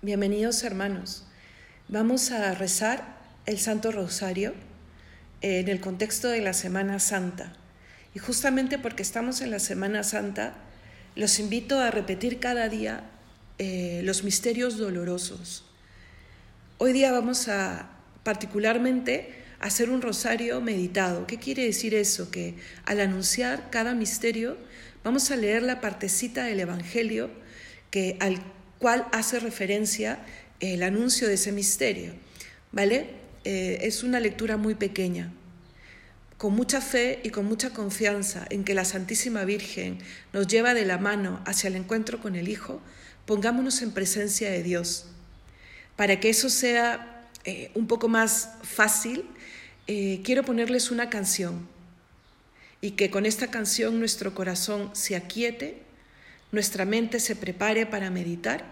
Bienvenidos hermanos. Vamos a rezar el Santo Rosario en el contexto de la Semana Santa. Y justamente porque estamos en la Semana Santa, los invito a repetir cada día eh, los misterios dolorosos. Hoy día vamos a particularmente hacer un rosario meditado. ¿Qué quiere decir eso? Que al anunciar cada misterio vamos a leer la partecita del Evangelio que, al cual hace referencia el anuncio de ese misterio. ¿Vale? Eh, es una lectura muy pequeña, con mucha fe y con mucha confianza en que la Santísima Virgen nos lleva de la mano hacia el encuentro con el Hijo, pongámonos en presencia de Dios. Para que eso sea eh, un poco más fácil, eh, quiero ponerles una canción y que con esta canción nuestro corazón se aquiete, nuestra mente se prepare para meditar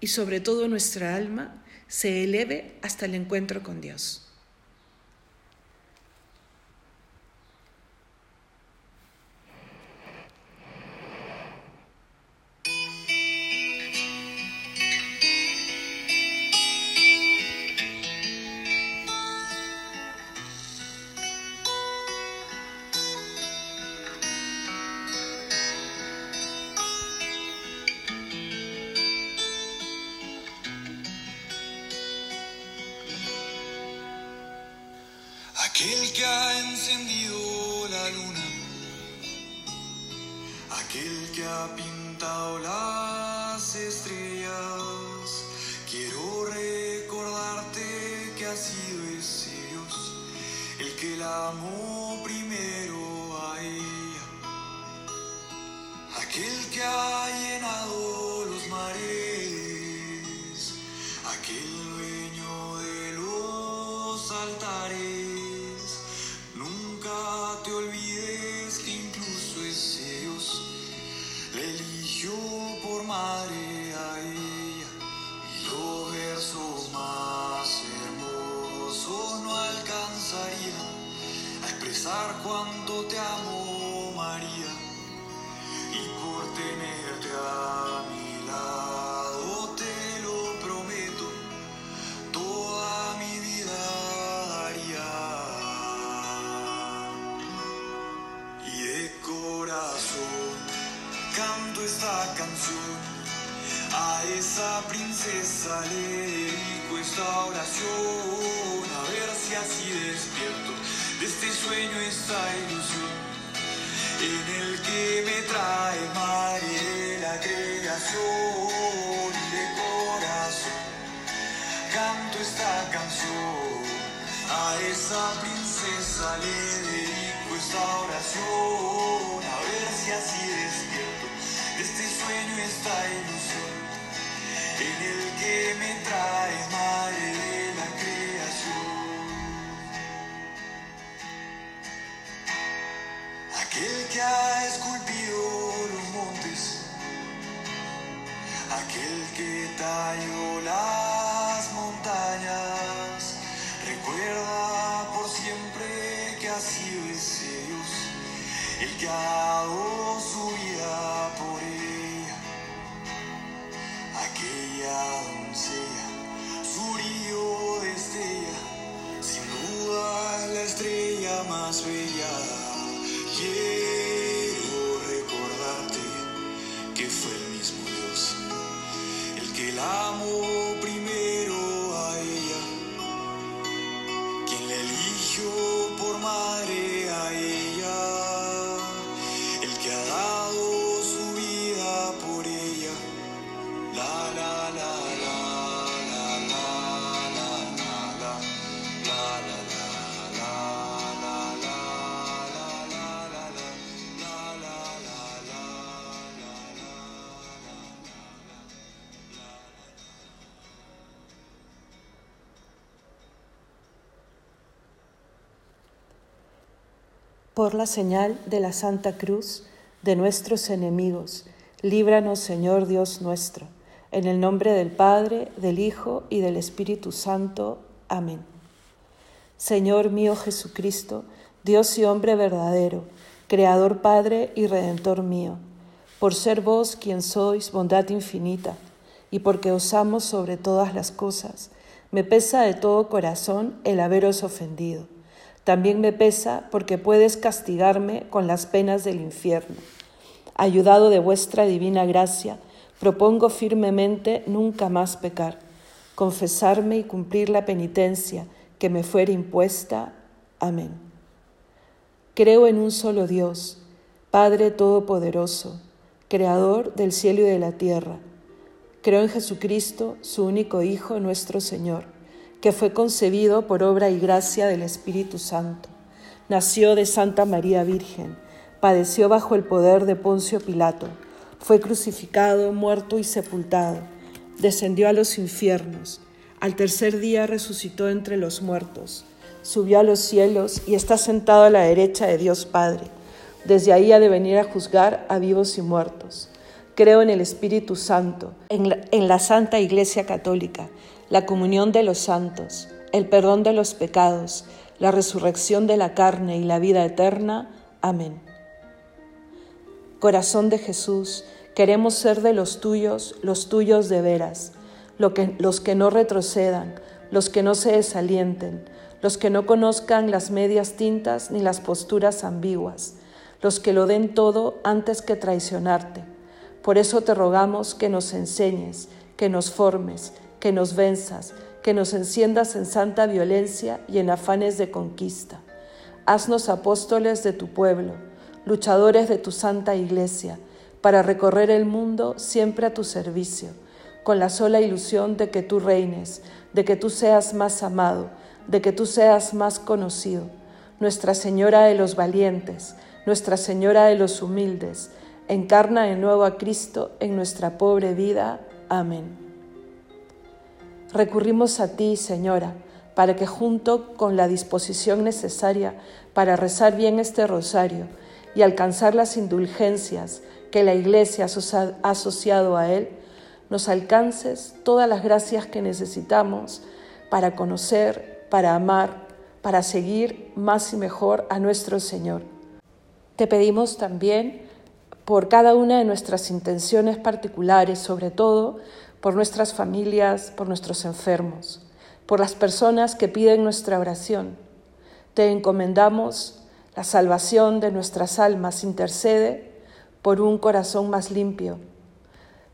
y sobre todo nuestra alma se eleve hasta el encuentro con Dios. Aquel que ha encendido la luna, aquel que ha pintado las princesa le dedico esta oración, a ver si así despierto de este sueño, esta ilusión en el que me trae de la creación y de corazón. Canto esta canción, a esa princesa le dedico esta oración, a ver si así despierto de este sueño, esta ilusión, recuerda por siempre que ha sido ese Dios el que ha más. Quiero recordarte que fue el mismo Dios el que la amó Por la señal de la Santa Cruz de nuestros enemigos, líbranos Señor Dios nuestro, en el nombre del Padre, del Hijo y del Espíritu Santo. Amén. Señor mío Jesucristo, Dios y hombre verdadero, Creador Padre y Redentor mío, por ser vos quien sois bondad infinita, y porque os amo sobre todas las cosas, me pesa de todo corazón el haberos ofendido. También me pesa porque puedes castigarme con las penas del infierno. Ayudado de vuestra divina gracia, propongo firmemente nunca más pecar, confesarme y cumplir la penitencia que me fuera impuesta. Amén. Creo en un solo Dios, Padre Todopoderoso, Creador del cielo y de la tierra Creo en Jesucristo, su único Hijo, nuestro Señor, que fue concebido por obra y gracia del Espíritu Santo. Nació de Santa María Virgen, padeció bajo el poder de Poncio Pilato, fue crucificado, muerto y sepultado, descendió a los infiernos, al tercer día resucitó entre los muertos, subió a los cielos y está sentado a la derecha de Dios Padre. Desde ahí ha de venir a juzgar a vivos y muertos. Creo en el Espíritu Santo, en la, Santa Iglesia Católica, la comunión de los santos, el perdón de los pecados, la resurrección de la carne y la vida eterna. Amén. Corazón de Jesús, queremos ser de los tuyos, los tuyos de veras, los que no retrocedan, los que no se desalienten, los que no conozcan las medias tintas ni las posturas ambiguas, los que lo den todo antes que traicionarte por eso te rogamos que nos enseñes, que nos formes, que nos venzas, que nos enciendas en santa violencia y en afanes de conquista. Haznos apóstoles de tu pueblo, luchadores de tu santa iglesia, para recorrer el mundo siempre a tu servicio, con la sola ilusión de que tú reines, de que tú seas más amado, de que tú seas más conocido. Nuestra Señora de los valientes, Nuestra Señora de los humildes, Encarna de nuevo a Cristo en nuestra pobre vida. Amén. Recurrimos a ti, Señora, para que junto con la disposición necesaria para rezar bien este rosario y alcanzar las indulgencias que la Iglesia ha asociado a él, nos alcances todas las gracias que necesitamos para conocer, para amar, para seguir más y mejor a nuestro Señor. Te pedimos también por cada una de nuestras intenciones particulares, sobre todo por nuestras familias, por nuestros enfermos, por las personas que piden nuestra oración. Te encomendamos la salvación de nuestras almas, intercede por un corazón más limpio.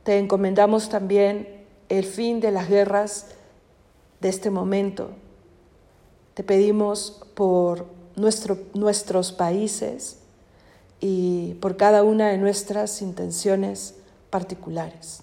Te encomendamos también el fin de las guerras de este momento. Te pedimos por nuestros países, y por cada una de nuestras intenciones particulares.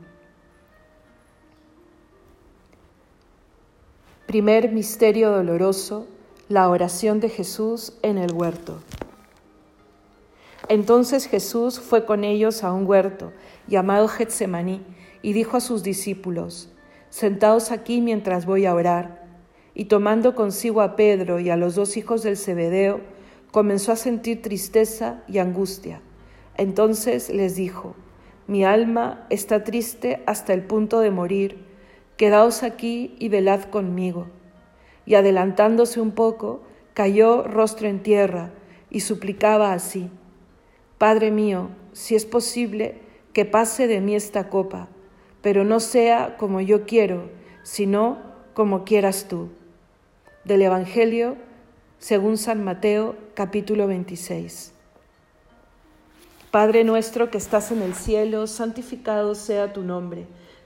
Primer Misterio Doloroso, la oración de Jesús en el huerto. Entonces Jesús fue con ellos a un huerto llamado Getsemaní y dijo a sus discípulos, Sentaos aquí mientras voy a orar. Y tomando consigo a Pedro y a los dos hijos del Zebedeo, comenzó a sentir tristeza y angustia. Entonces les dijo, Mi alma está triste hasta el punto de morir, quedaos aquí y velad conmigo. Y adelantándose un poco, cayó rostro en tierra y suplicaba así, Padre mío, si es posible, que pase de mí esta copa, pero no sea como yo quiero, sino como quieras tú. Del Evangelio según San Mateo capítulo 26. Padre nuestro que estás en el cielo, santificado sea tu nombre,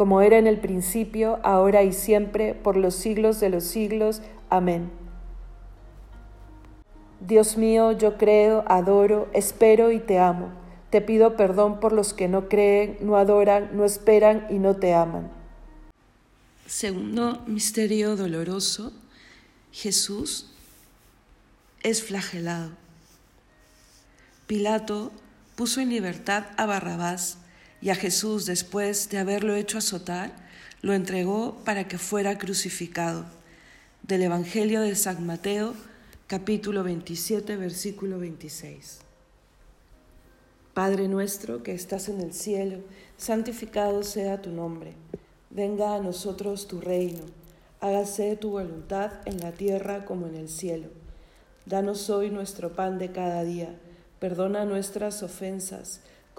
como era en el principio, ahora y siempre, por los siglos de los siglos. Amén. Dios mío, yo creo, adoro, espero y te amo. Te pido perdón por los que no creen, no adoran, no esperan y no te aman. Segundo misterio doloroso, Jesús es flagelado. Pilato puso en libertad a Barrabás y a Jesús, después de haberlo hecho azotar, lo entregó para que fuera crucificado. Del Evangelio de San Mateo, capítulo 27, versículo 26. Padre nuestro que estás en el cielo, santificado sea tu nombre. Venga a nosotros tu reino. Hágase tu voluntad en la tierra como en el cielo. Danos hoy nuestro pan de cada día Perdona nuestras ofensas,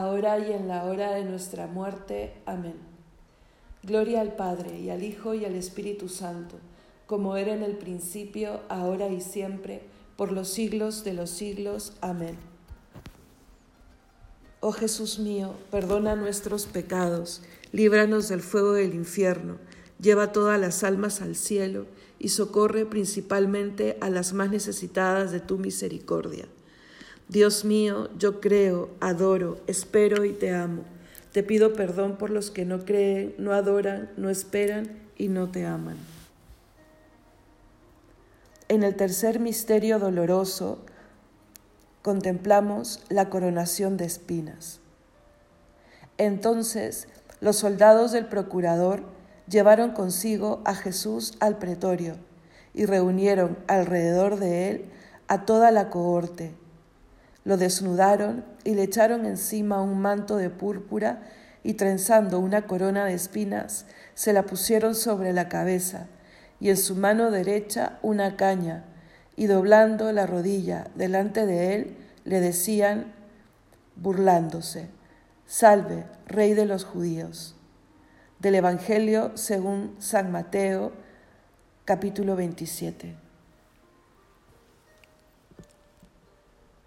ahora y en la hora de nuestra muerte. Amén. Gloria al Padre, y al Hijo, y al Espíritu Santo, como era en el principio, ahora y siempre, por los siglos de los siglos. Amén. Oh Jesús mío, perdona nuestros pecados líbranos del fuego del infierno, lleva todas las almas al cielo y socorre principalmente a las más necesitadas de tu misericordia. Dios mío, yo creo, adoro, espero y te amo. Te pido perdón por los que no creen, no adoran, no esperan y no te aman. En el tercer misterio doloroso contemplamos la coronación de espinas. Entonces los soldados del procurador llevaron consigo a Jesús al pretorio y reunieron alrededor de él a toda la cohorte. Lo desnudaron y le echaron encima un manto de púrpura y trenzando una corona de espinas, se la pusieron sobre la cabeza y en su mano derecha una caña, y doblando la rodilla delante de él, le decían, burlándose, Salve, Rey de los judíos. Del Evangelio según San Mateo, capítulo 27.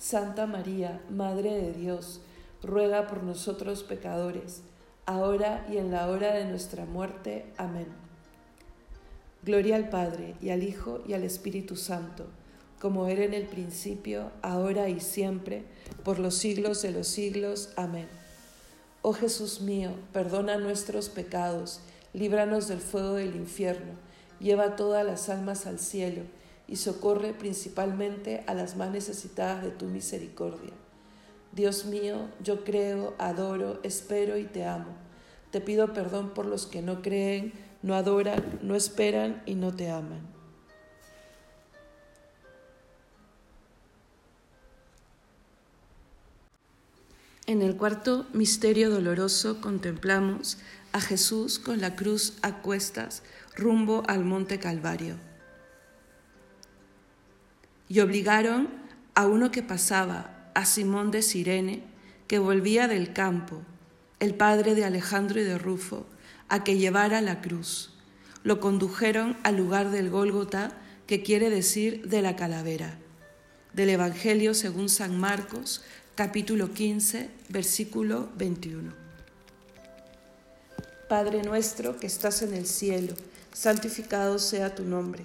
Santa María, Madre de Dios, ruega por nosotros pecadores, ahora y en la hora de nuestra muerte. Amén. Gloria al Padre, y al Hijo, y al Espíritu Santo, como era en el principio, ahora y siempre, por los siglos de los siglos. Amén. Oh Jesús mío, perdona nuestros pecados, líbranos del fuego del infierno, lleva todas las almas al cielo, y socorre principalmente a las más necesitadas de tu misericordia. Dios mío, yo creo, adoro, espero y te amo. Te pido perdón por los que no creen, no adoran, no esperan y no te aman. En el cuarto misterio doloroso contemplamos a Jesús con la cruz a cuestas rumbo al monte Calvario y obligaron a uno que pasaba, a Simón de Sirene, que volvía del campo, el padre de Alejandro y de Rufo, a que llevara la cruz. Lo condujeron al lugar del Gólgota, que quiere decir de la calavera. Del Evangelio según San Marcos, capítulo 15, versículo 21. Padre nuestro que estás en el cielo, santificado sea tu nombre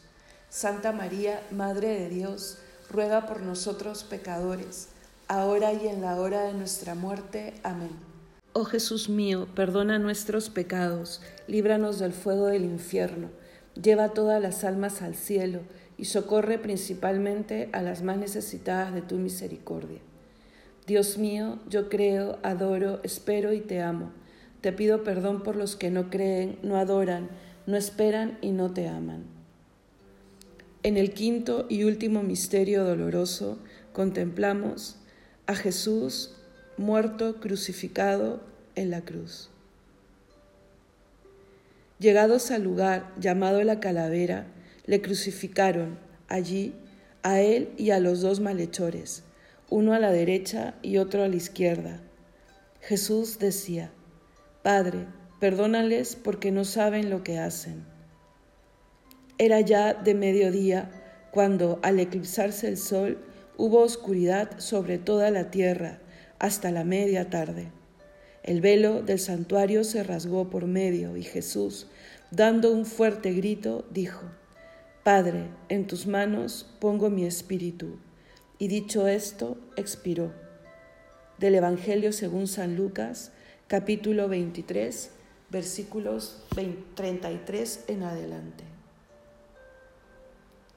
Santa María, Madre de Dios, ruega por nosotros pecadores, ahora y en la hora de nuestra muerte. Amén. Oh Jesús mío, perdona nuestros pecados, líbranos del fuego del infierno, lleva todas las almas al cielo y socorre principalmente a las más necesitadas de tu misericordia. Dios mío, yo creo, adoro, espero y te amo. Te pido perdón por los que no creen, no adoran, no esperan y no te aman. En el quinto y último misterio doloroso contemplamos a Jesús muerto, crucificado en la cruz. Llegados al lugar llamado la calavera, le crucificaron allí a él y a los dos malhechores uno a la derecha y otro a la izquierda. Jesús decía, Padre, perdónales porque no saben lo que hacen. Era ya de mediodía cuando, al eclipsarse el sol, hubo oscuridad sobre toda la tierra hasta la media tarde. El velo del santuario se rasgó por medio y Jesús, dando un fuerte grito, dijo, Padre, en tus manos pongo mi espíritu. Y dicho esto, expiró. Del Evangelio según San Lucas, capítulo 23, versículos 33 en adelante.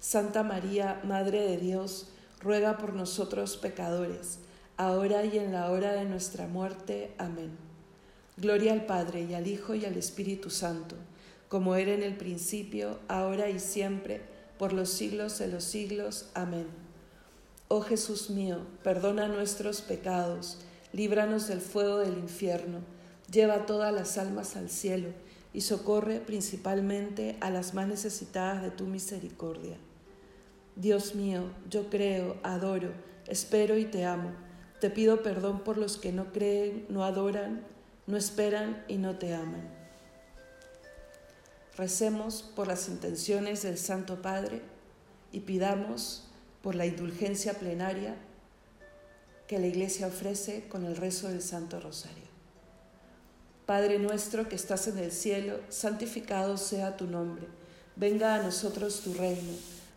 Santa María, Madre de Dios, ruega por nosotros pecadores, ahora y en la hora de nuestra muerte. Amén. Gloria al Padre y al Hijo y al Espíritu Santo, como era en el principio, ahora y siempre, por los siglos de los siglos. Amén. Oh Jesús mío, perdona nuestros pecados, líbranos del fuego del infierno, lleva todas las almas al cielo y socorre principalmente a las más necesitadas de tu misericordia. Dios mío, yo creo, adoro, espero y te amo. Te pido perdón por los que no creen, no adoran, no esperan y no te aman. Recemos por las intenciones del Santo Padre y pidamos por la indulgencia plenaria que la Iglesia ofrece con el rezo del Santo Rosario. Padre nuestro que estás en el cielo, santificado sea tu nombre. Venga a nosotros tu reino.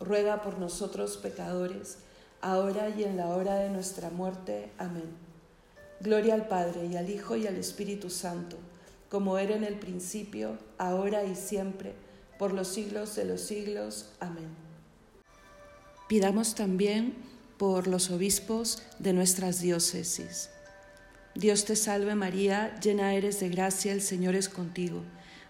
ruega por nosotros pecadores, ahora y en la hora de nuestra muerte. Amén. Gloria al Padre y al Hijo y al Espíritu Santo, como era en el principio, ahora y siempre, por los siglos de los siglos. Amén. Pidamos también por los obispos de nuestras diócesis. Dios te salve María, llena eres de gracia, el Señor es contigo.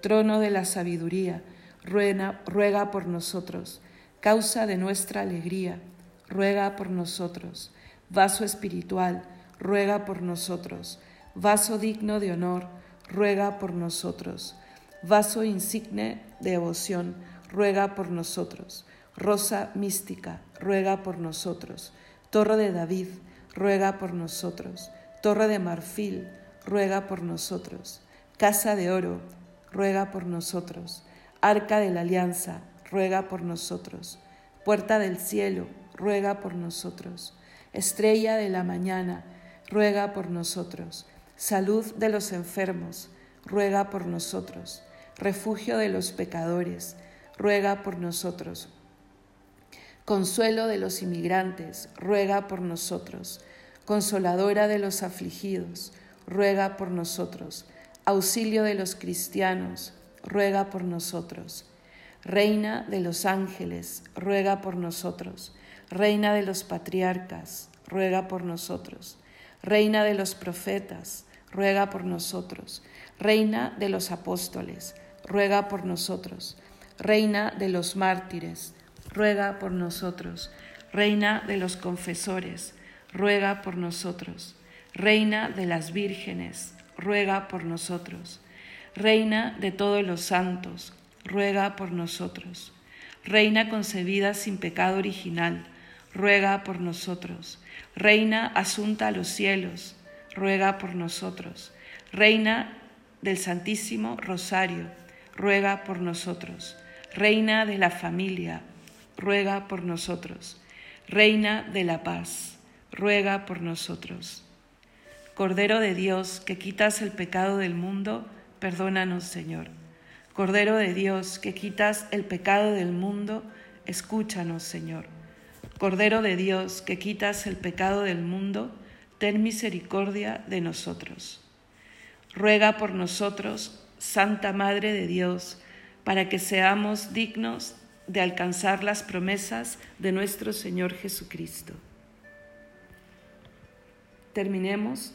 Trono de la sabiduría, ruega, ruega por nosotros. Causa de nuestra alegría, ruega por nosotros. Vaso espiritual, ruega por nosotros. Vaso digno de honor, ruega por nosotros. Vaso insigne de devoción, ruega por nosotros. Rosa mística, ruega por nosotros. Torre de David, ruega por nosotros. Torre de marfil, ruega por nosotros. Casa de oro, ruega por nosotros. Arca de la alianza, ruega por nosotros. Puerta del cielo, ruega por nosotros. Estrella de la mañana, ruega por nosotros. Salud de los enfermos, ruega por nosotros. Refugio de los pecadores, ruega por nosotros. Consuelo de los inmigrantes, ruega por nosotros. Consoladora de los afligidos, ruega por nosotros. Auxilio de los cristianos, ruega por nosotros. Reina de los ángeles, ruega por nosotros. Reina de los patriarcas, ruega por nosotros. Reina de los profetas, ruega por nosotros. Reina de los apóstoles, ruega por nosotros. Reina de los mártires, ruega por nosotros. Reina de los confesores, ruega por nosotros. Reina de las vírgenes, ruega por nosotros. Reina de todos los santos, ruega por nosotros. Reina concebida sin pecado original, ruega por nosotros. Reina asunta a los cielos, ruega por nosotros. Reina del Santísimo Rosario, ruega por nosotros. Reina de la familia, ruega por nosotros. Reina de la paz, ruega por nosotros. Cordero de Dios, que quitas el pecado del mundo, perdónanos, Señor. Cordero de Dios, que quitas el pecado del mundo, escúchanos, Señor. Cordero de Dios, que quitas el pecado del mundo, ten misericordia de nosotros. Ruega por nosotros, Santa Madre de Dios, para que seamos dignos de alcanzar las promesas de nuestro Señor Jesucristo. Terminemos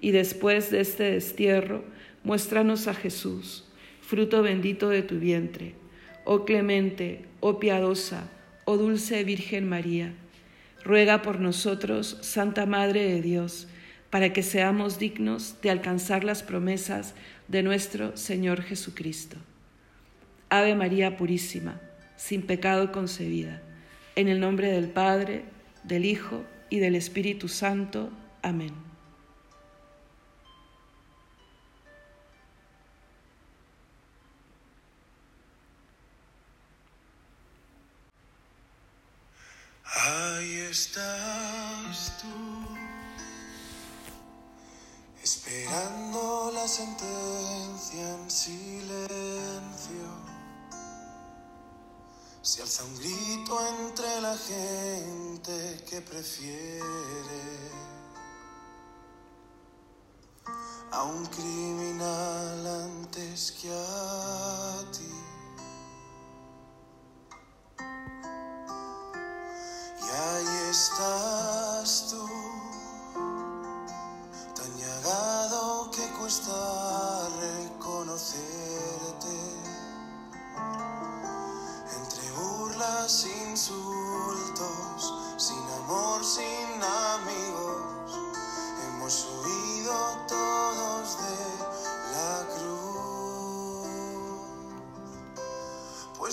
y después de este destierro, muéstranos a Jesús, fruto bendito de tu vientre. Oh clemente, oh piadosa, oh dulce Virgen María, ruega por nosotros, Santa Madre de Dios, para que seamos dignos de alcanzar las promesas de nuestro Señor Jesucristo. Ave María Purísima, sin pecado concebida, en el nombre del Padre, del Hijo y del Espíritu Santo. Amén. Prefiere. A un criminal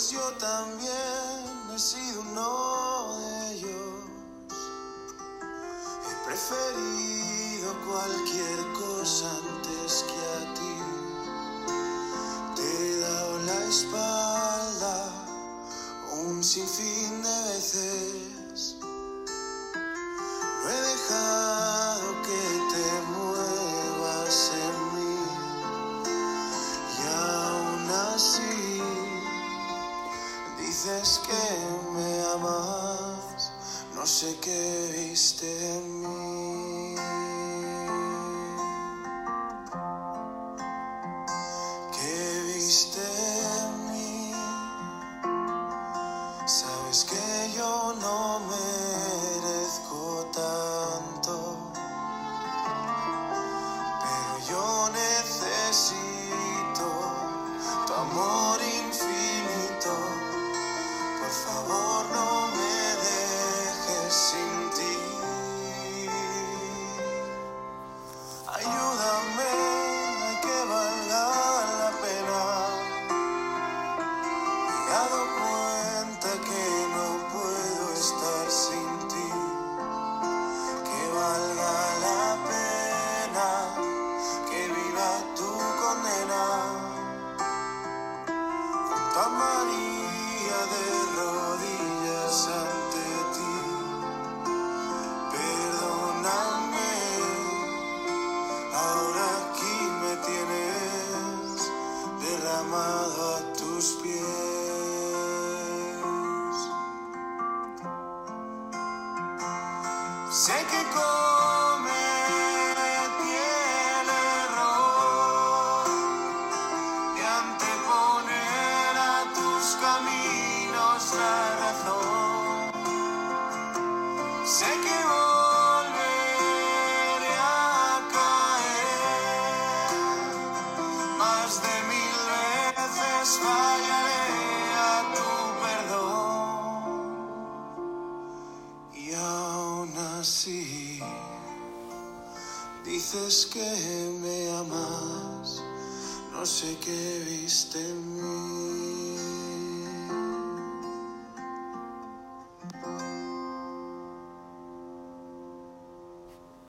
Pues yo también he sido uno de ellos. He preferido cualquier cosa antes que a ti. Te he dado la espalda un sinfín qué Me